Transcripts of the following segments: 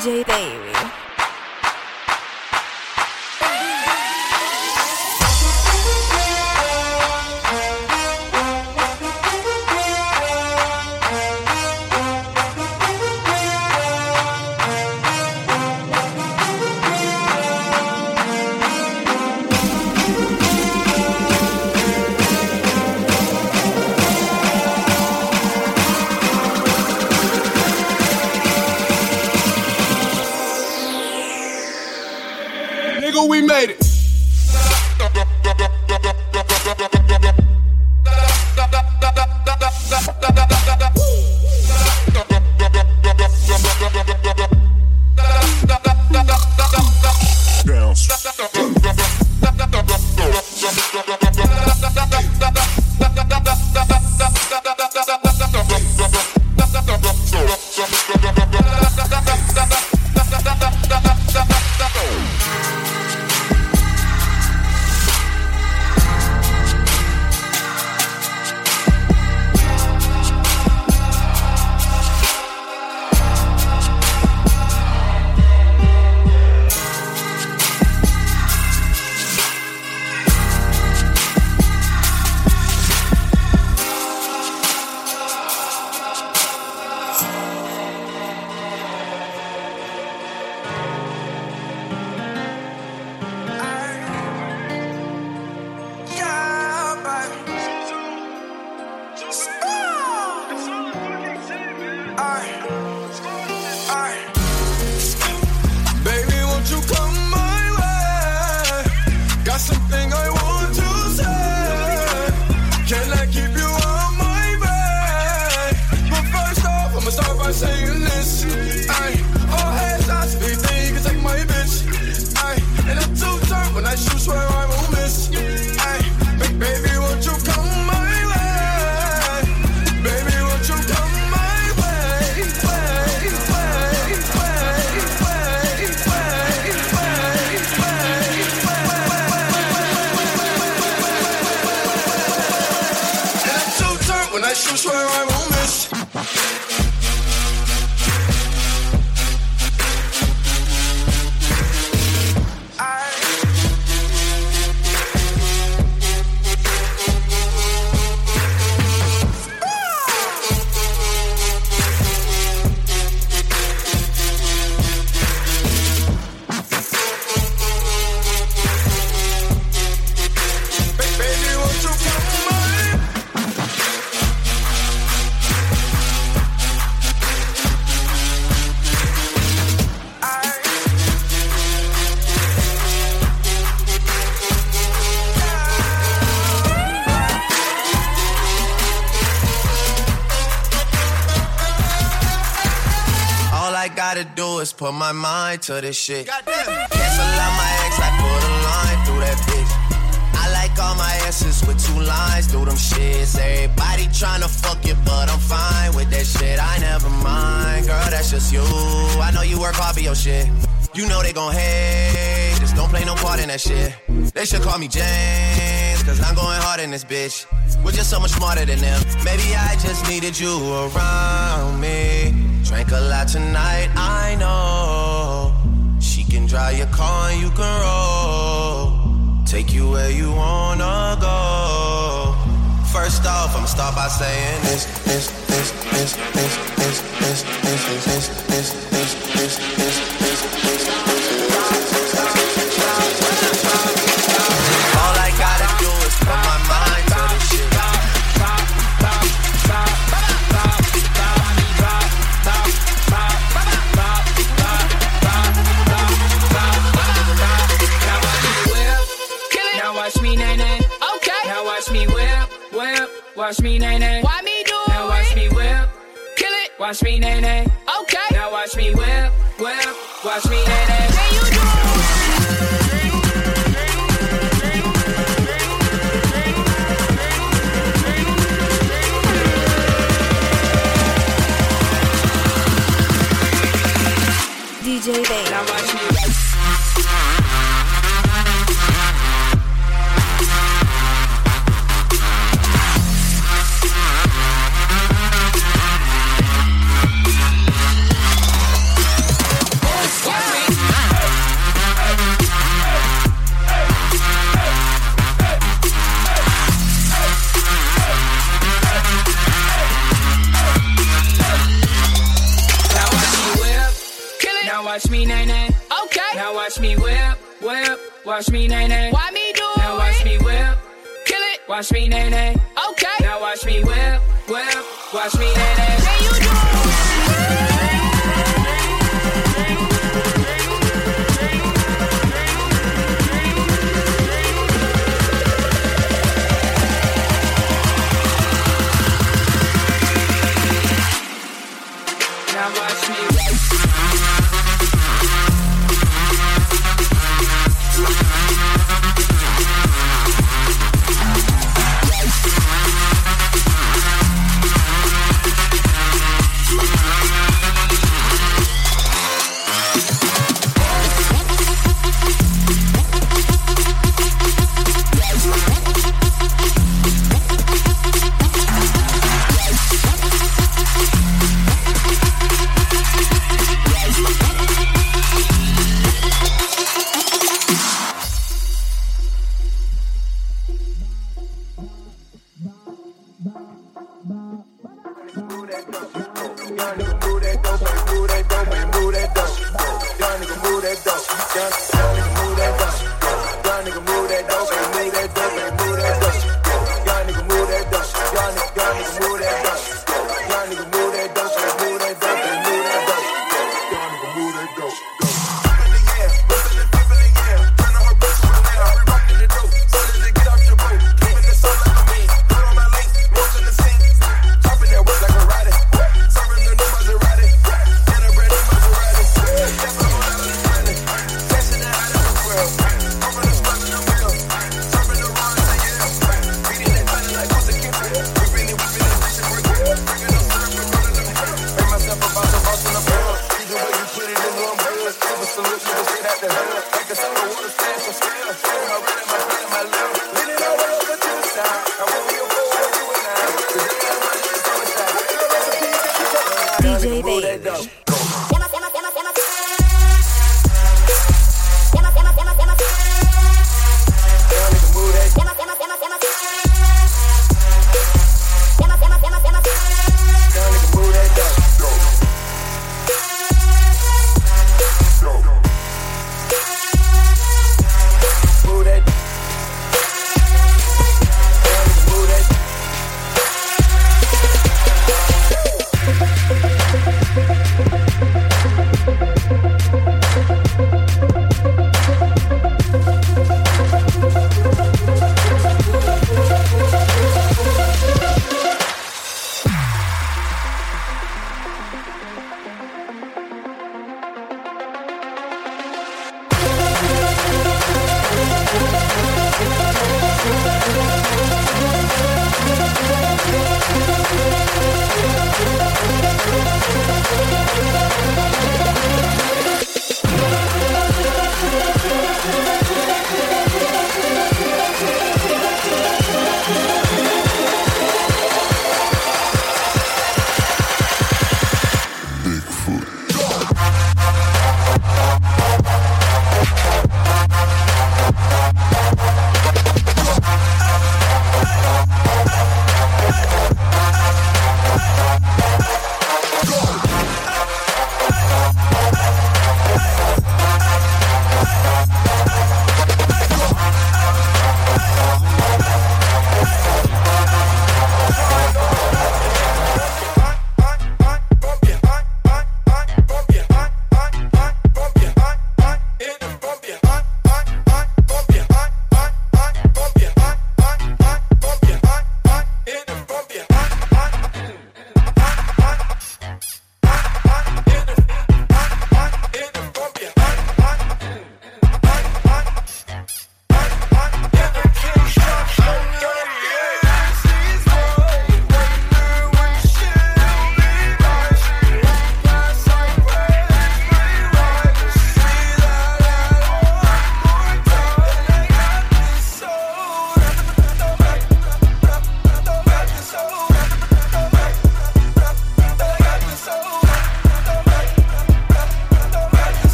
DJ Baby. Put my mind to this shit. Cancel out my ex, I put a line through that bitch. I like all my S's with two lines through them shits. Everybody tryna fuck it, but I'm fine with that shit. I never mind, girl, that's just you. I know you work hard for your shit. You know they gon' hate, just don't play no part in that shit. They should call me James, cause I'm going hard in this bitch. We're just so much smarter than them. Maybe I just needed you around me. Drank a lot tonight, I know. She can drive your car and you can roll. Take you where you wanna go. First off, I'ma start by saying this, this, this, this, this, this, this, this, this, this, this, this, this, this, this, Watch me, nay, nay. Okay. Now watch me whip, whip. Watch me, go. go.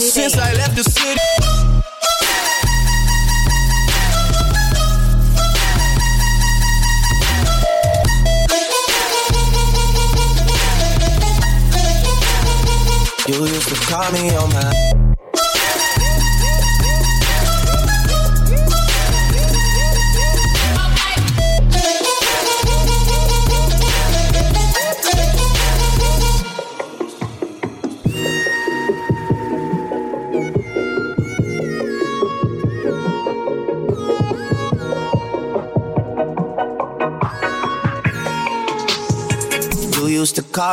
ever since I left the city. You used to call me on my.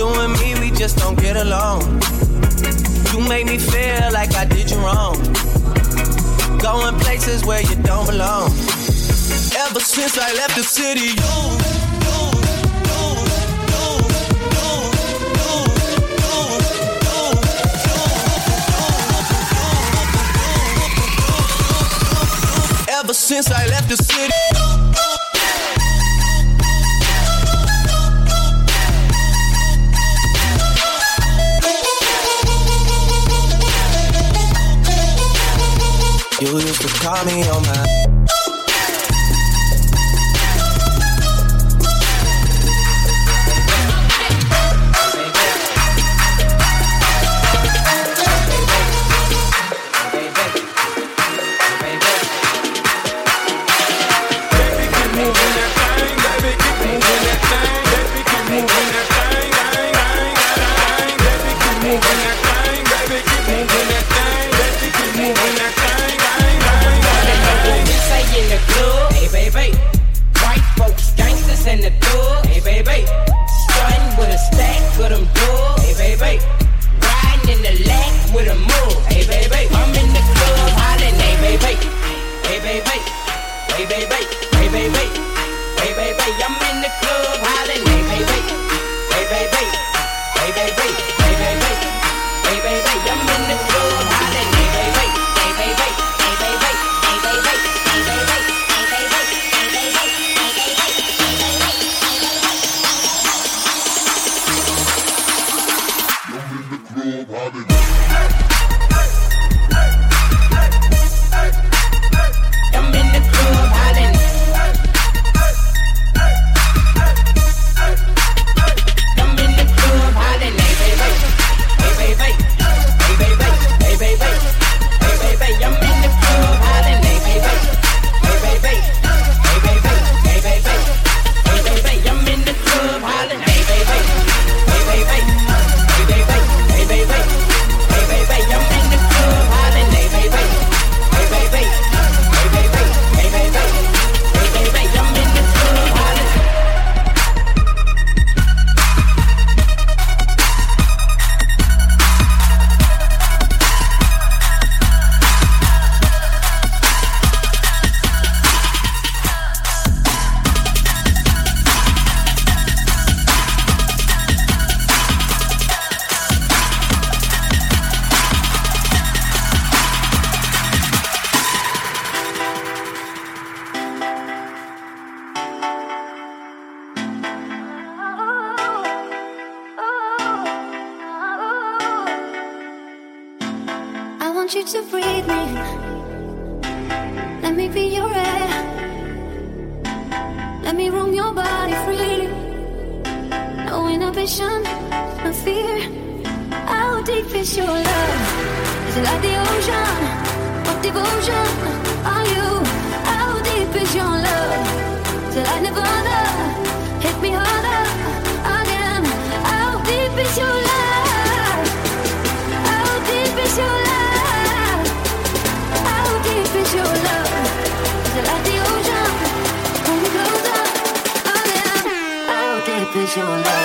You and me, we just don't get along. You make me feel like I did you wrong. Going places where you don't belong. Ever since I left the city, you. Ever since I left the city. You used to call me on my. Want you to breathe me. Let me be your air. Let me roam your body freely. No inhibition, no fear. How deep is your love? Is it like the ocean? What devotion are you? How deep is your love? Is it like deep is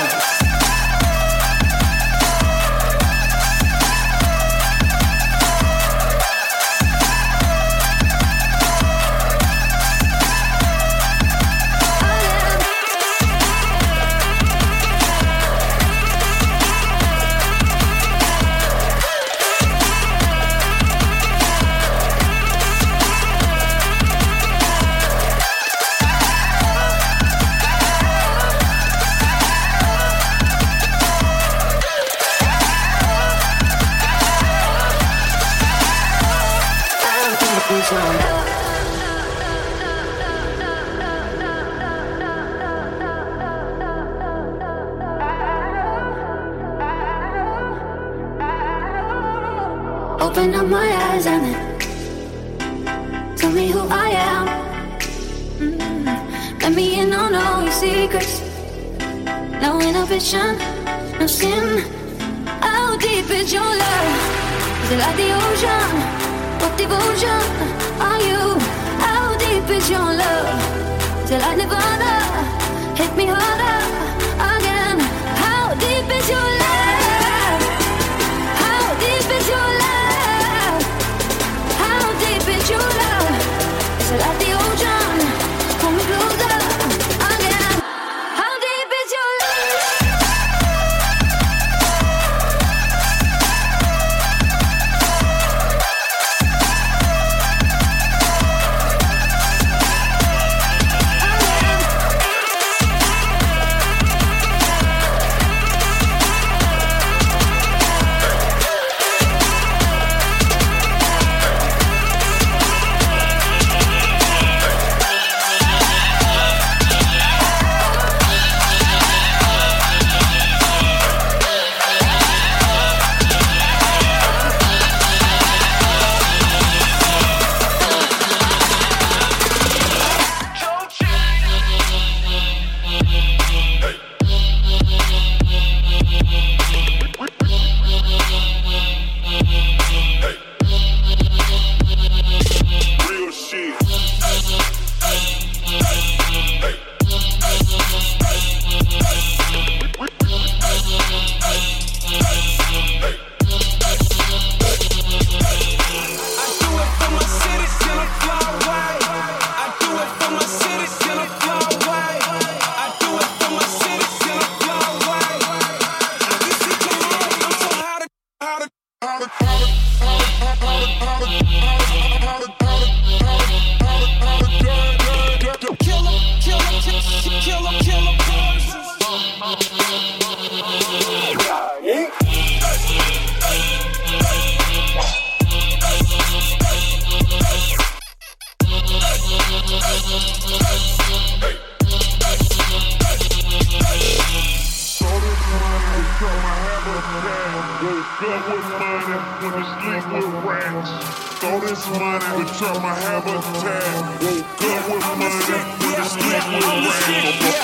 Throw this money, we try my habitat. Woke up with money, to sleep with this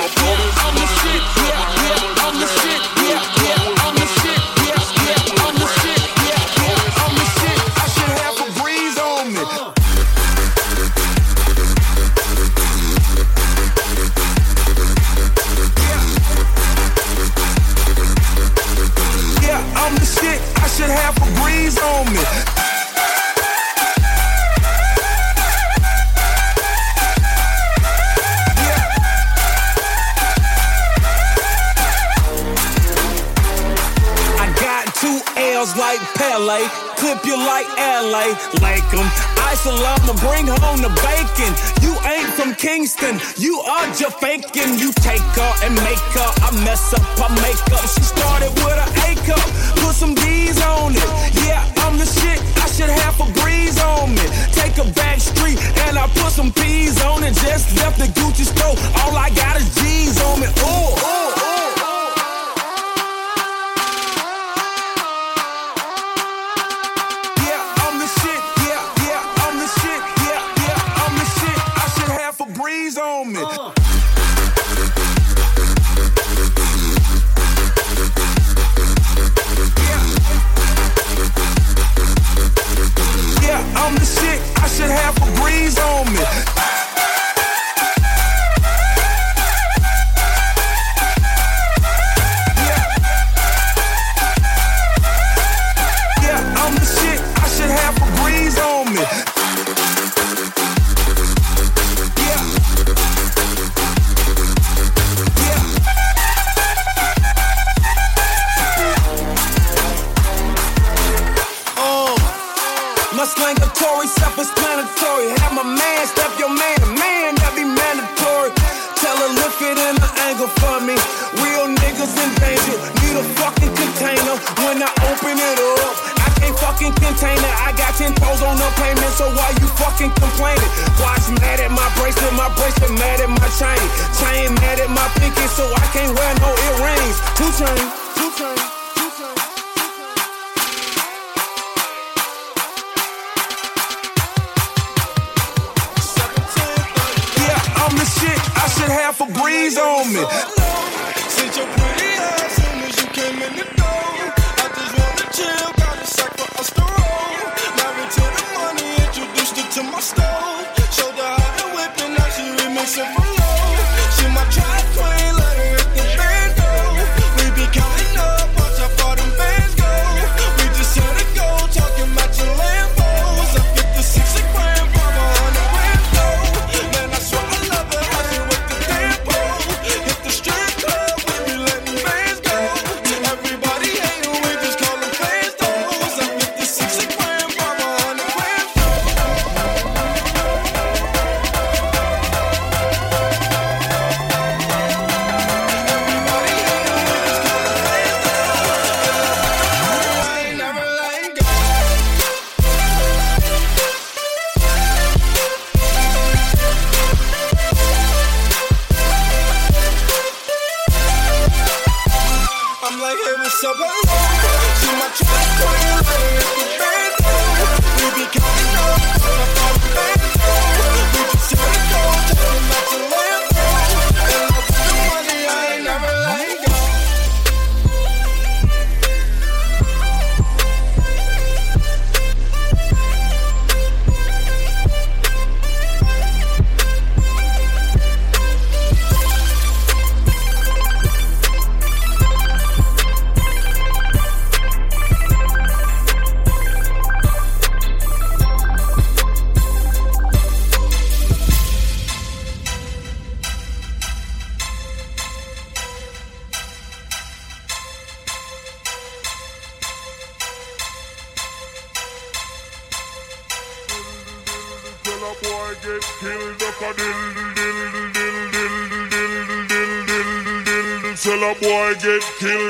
I'm the shit, yeah, yeah, I'm the shit, yeah, yeah, I'm the shit, LA, like 'em. Ice I'ma bring home the bacon. You ain't from Kingston, you are just faking. You take her and make her, I mess up, I make up. She a man, step your man, a man, that be mandatory. Tell her lift it in the angle for me. Real niggas in danger, need a fucking container. When I open it up, I can't fucking contain it. I got ten toes on the payment, so why you fucking complaining? Watch mad at my bracelet, my bracelet mad at my chain, chain mad at my pinky, so I can't wear no earrings. Two chains. freeze on me. Kill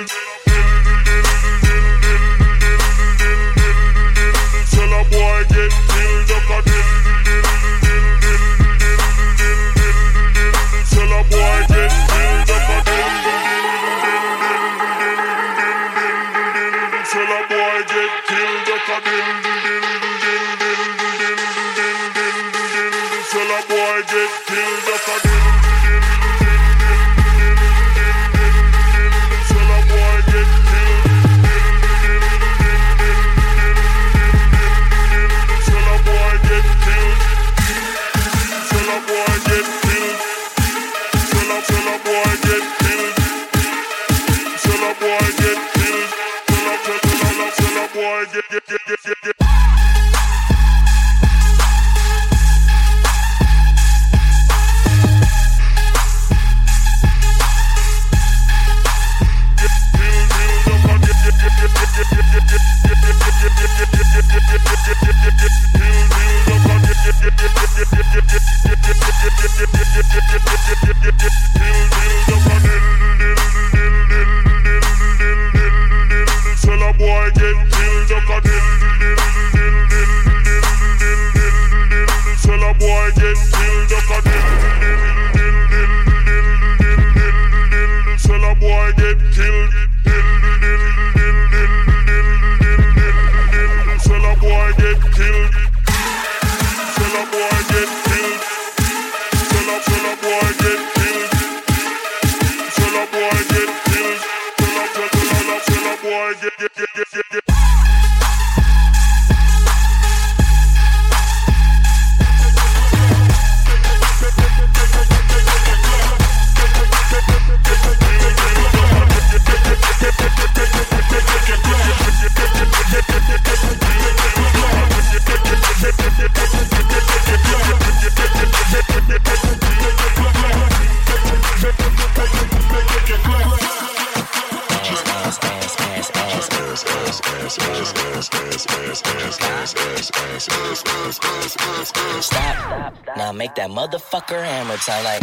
Now make that motherfucker hammer time like.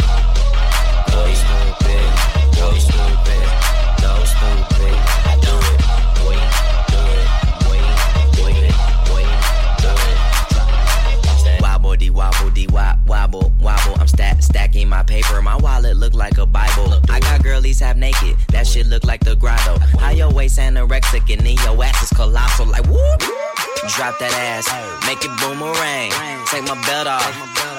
Boy, stupid. Stupid. Stupid. I do it. Boy, do it. Boy, do it. Boy, do it. Wobble dee wobble dee wop wobble wobble. I'm stack stacking my paper. My wallet look like a Bible. I got girlies half naked. That shit look like the grotto. How your waist anorexic and then your ass is colossal. Like whoop. Drop that ass, make it boomerang. Take my belt off.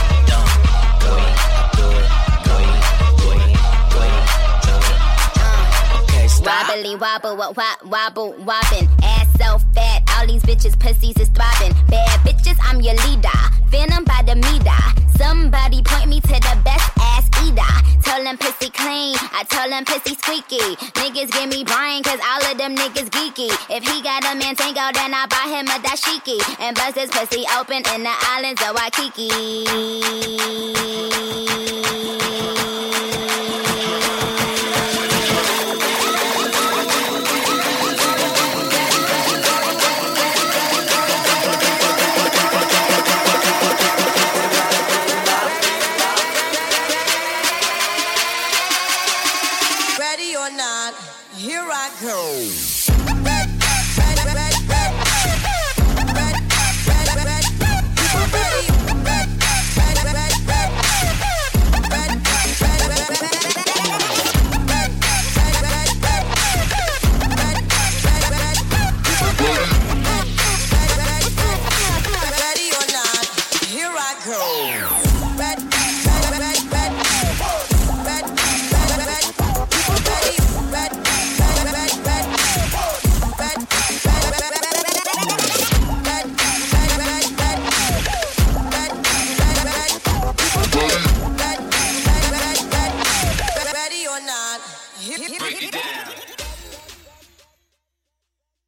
Wobbly wobble, wa- wa- wobble, wobbin'. Ass so fat, all these bitches' pussies is throbbing. Bad bitches, I'm your leader. Venom by the meter. Somebody point me to the best ass eater. Tell them pussy clean, I tell them pussy squeaky. Niggas give me brain, cause all of them niggas geeky. If he got a man tango, then I buy him a dashiki. And bust his pussy open in the islands of Waikiki.